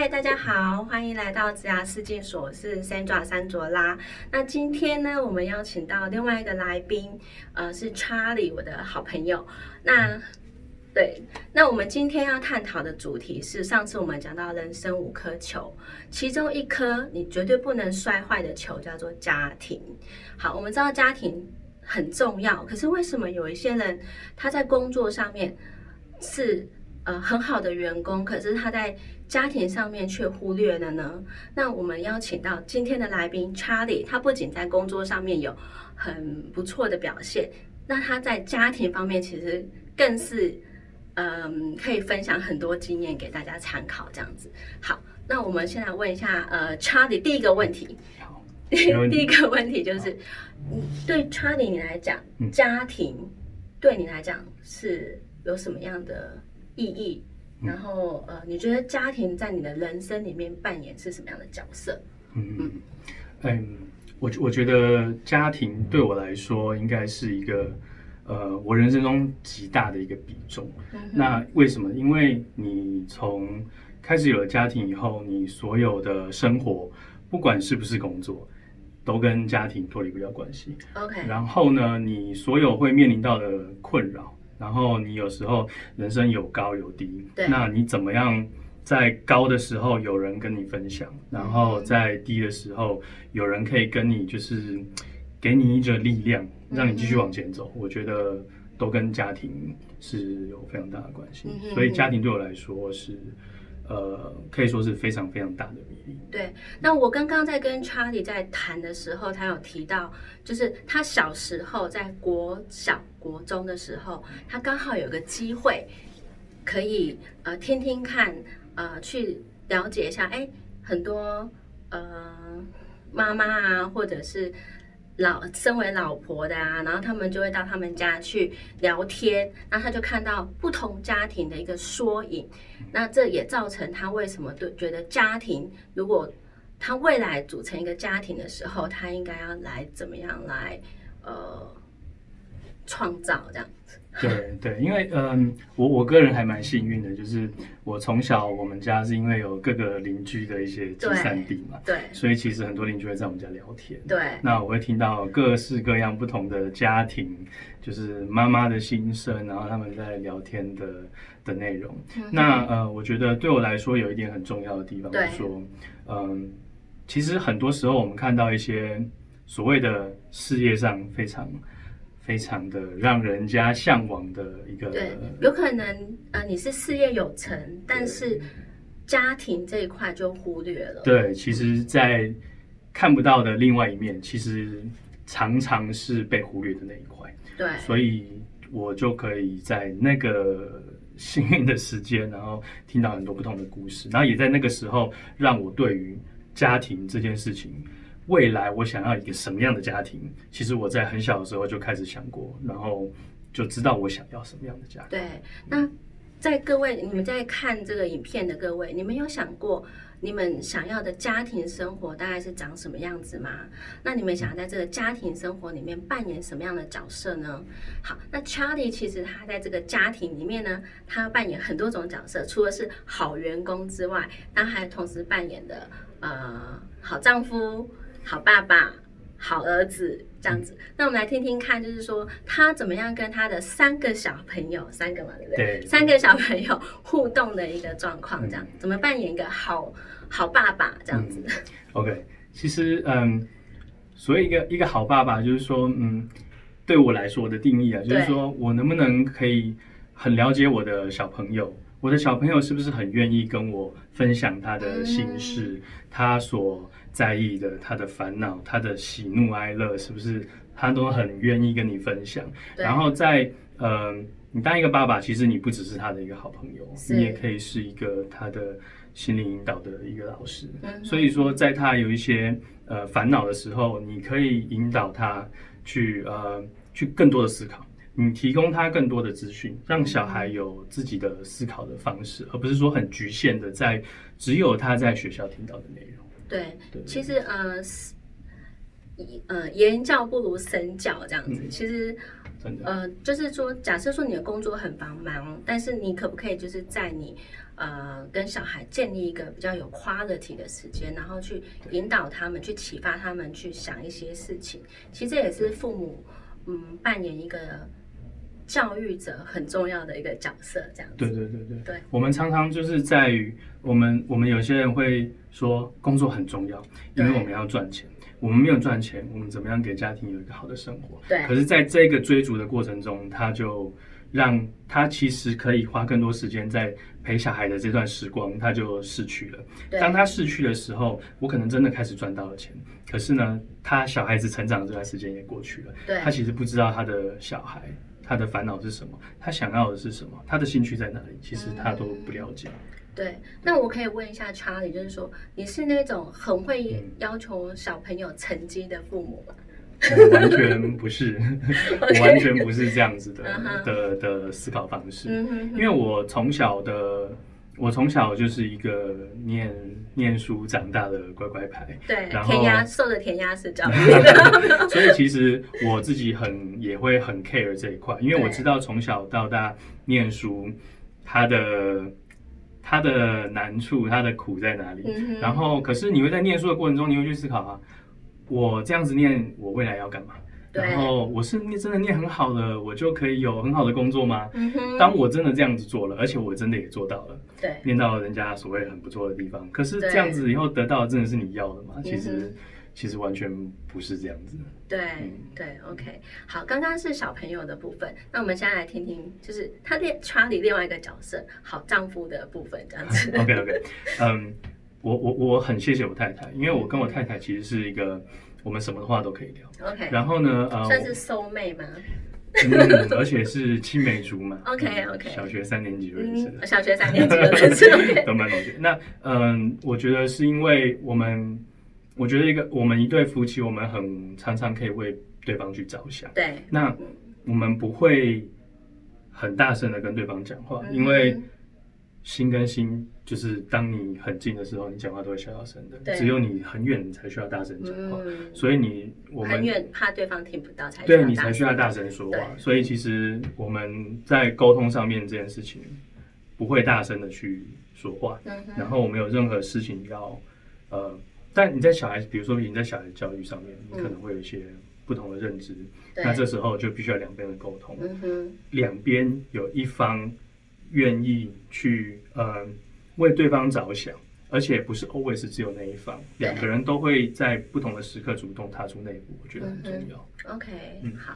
嗨，大家好，欢迎来到职涯世界所，我是 Sandra 三卓拉。那今天呢，我们邀请到另外一个来宾，呃，是 Charlie，我的好朋友。那对，那我们今天要探讨的主题是，上次我们讲到人生五颗球，其中一颗你绝对不能摔坏的球叫做家庭。好，我们知道家庭很重要，可是为什么有一些人他在工作上面是呃很好的员工，可是他在家庭上面却忽略了呢？那我们邀请到今天的来宾 Charlie，他不仅在工作上面有很不错的表现，那他在家庭方面其实更是。嗯，可以分享很多经验给大家参考，这样子。好，那我们先来问一下，呃，Charlie，第一个问题。第一个问题就是，对 Charlie 你来讲，家庭对你来讲是有什么样的意义？然后，呃，你觉得家庭在你的人生里面扮演是什么样的角色？嗯嗯嗯，我我觉得家庭对我来说应该是一个。呃，我人生中极大的一个比重。那为什么？因为你从开始有了家庭以后，你所有的生活，不管是不是工作，都跟家庭脱离不了关系。OK。然后呢，你所有会面临到的困扰，然后你有时候人生有高有低。对。那你怎么样在高的时候有人跟你分享，然后在低的时候有人可以跟你就是。给你一个力量，让你继续往前走。我觉得都跟家庭是有非常大的关系，所以家庭对我来说是，呃，可以说是非常非常大的比例。对，那我刚刚在跟 Charlie 在谈的时候，他有提到，就是他小时候在国小、国中的时候，他刚好有个机会可以呃听听看，呃，去了解一下，哎，很多呃妈妈啊，或者是。老身为老婆的啊，然后他们就会到他们家去聊天，那他就看到不同家庭的一个缩影，那这也造成他为什么对觉得家庭，如果他未来组成一个家庭的时候，他应该要来怎么样来呃创造这样子。对对，因为嗯，我我个人还蛮幸运的，就是我从小我们家是因为有各个邻居的一些集散地嘛，对，所以其实很多邻居会在我们家聊天，对，那我会听到各式各样不同的家庭，就是妈妈的心声，然后他们在聊天的的内容。那呃，我觉得对我来说有一点很重要的地方，就是说，嗯，其实很多时候我们看到一些所谓的事业上非常。非常的让人家向往的一个，对，有可能呃你是事业有成，但是家庭这一块就忽略了。对，其实，在看不到的另外一面，其实常常是被忽略的那一块。对，所以我就可以在那个 幸运的时间，然后听到很多不同的故事，然后也在那个时候让我对于家庭这件事情。未来我想要一个什么样的家庭？其实我在很小的时候就开始想过，然后就知道我想要什么样的家庭。对，那在各位你们在看这个影片的各位，你们有想过你们想要的家庭生活大概是长什么样子吗？那你们想要在这个家庭生活里面扮演什么样的角色呢？好，那 Charlie 其实他在这个家庭里面呢，他扮演很多种角色，除了是好员工之外，他还同时扮演的呃好丈夫。好爸爸，好儿子，这样子。那我们来听听看，就是说他怎么样跟他的三个小朋友，三个嘛，对不对？对。三个小朋友互动的一个状况，这样怎么扮演一个好好爸爸这样子？OK，其实嗯，所以一个一个好爸爸，就是说嗯，对我来说的定义啊，就是说我能不能可以很了解我的小朋友，我的小朋友是不是很愿意跟我分享他的心事，他所。在意的，他的烦恼，他的喜怒哀乐，是不是他都很愿意跟你分享？然后在呃，你当一个爸爸，其实你不只是他的一个好朋友，你也可以是一个他的心灵引导的一个老师。所以说，在他有一些呃烦恼的时候，你可以引导他去呃去更多的思考，你提供他更多的资讯，让小孩有自己的思考的方式，而不是说很局限的在只有他在学校听到的内容。对，其实呃，呃，言教不如身教这样子。其实，呃，就是说，假设说你的工作很繁忙，但是你可不可以就是在你呃跟小孩建立一个比较有 quality 的时间，然后去引导他们，去启发他们去想一些事情。其实这也是父母嗯扮演一个教育者很重要的一个角色，这样子。对对对对对我们常常就是在于我们我们有些人会说工作很重要，因为我们要赚钱。我们没有赚钱，我们怎么样给家庭有一个好的生活？对可是，在这个追逐的过程中，他就让他其实可以花更多时间在陪小孩的这段时光，他就逝去了。对当他逝去的时候，我可能真的开始赚到了钱，可是呢，他小孩子成长的这段时间也过去了。对他其实不知道他的小孩他的烦恼是什么，他想要的是什么，他的兴趣在哪里，其实他都不了解。对，那我可以问一下查理，就是说你是那种很会嗯要求小朋友成绩的父母吗？我完全不是，我完全不是这样子的的的思考方式，因为我从小的。我从小就是一个念念书长大的乖乖牌，对，然后填鸭受的填鸭式教育的，所以其实我自己很也会很 care 这一块，因为我知道从小到大念书，它的它的难处，它的苦在哪里。嗯然后，可是你会在念书的过程中，你会去思考啊，我这样子念，我未来要干嘛？对然后我是念真的念很好了，我就可以有很好的工作吗？嗯哼，当我真的这样子做了，而且我真的也做到了，对念到人家所谓很不错的地方，可是对这样子以后得到的真的是你要的吗？其实、嗯其实完全不是这样子。对嗯对，OK，好，刚刚是小朋友的部分，那我们现在来听听，就是他另查理另外一个角色，好丈夫的部分，这样子。OK OK，嗯，我我我很谢谢我太太，因为我跟我太太其实是一个我们什么话都可以聊。OK，然后呢，呃，算是 soul 妹吗？嗯，而且是青梅竹马。OK，嗯 OK 小学三年级就认识嗯，了。小学三年级就认识都蛮同学。那嗯，我觉得是因为我们，我觉得一个我们一对夫妻，我们很常常可以为对方去着想。对，那我们不会很大声的跟对方讲话，嗯因为心跟心就是当你很近的时候，你讲话都会小小声的；只有你很远，你才需要大声讲话。嗯，所以你我们很远，怕对方听不到才对你才需要大声声说话。所以其实我们在沟通上面这件事情不会大声的去说话，嗯然后我们有任何事情要呃，但你在小孩，比如说你在小孩教育上面，你可能会有一些不同的认知，那这时候就必须要两边的沟通，嗯，两边有一方愿意去呃为对方着想。而且不是 always 只有那一方，两个人都会在不同的时刻主动踏出那一步，我觉得很重要。OK，、嗯好，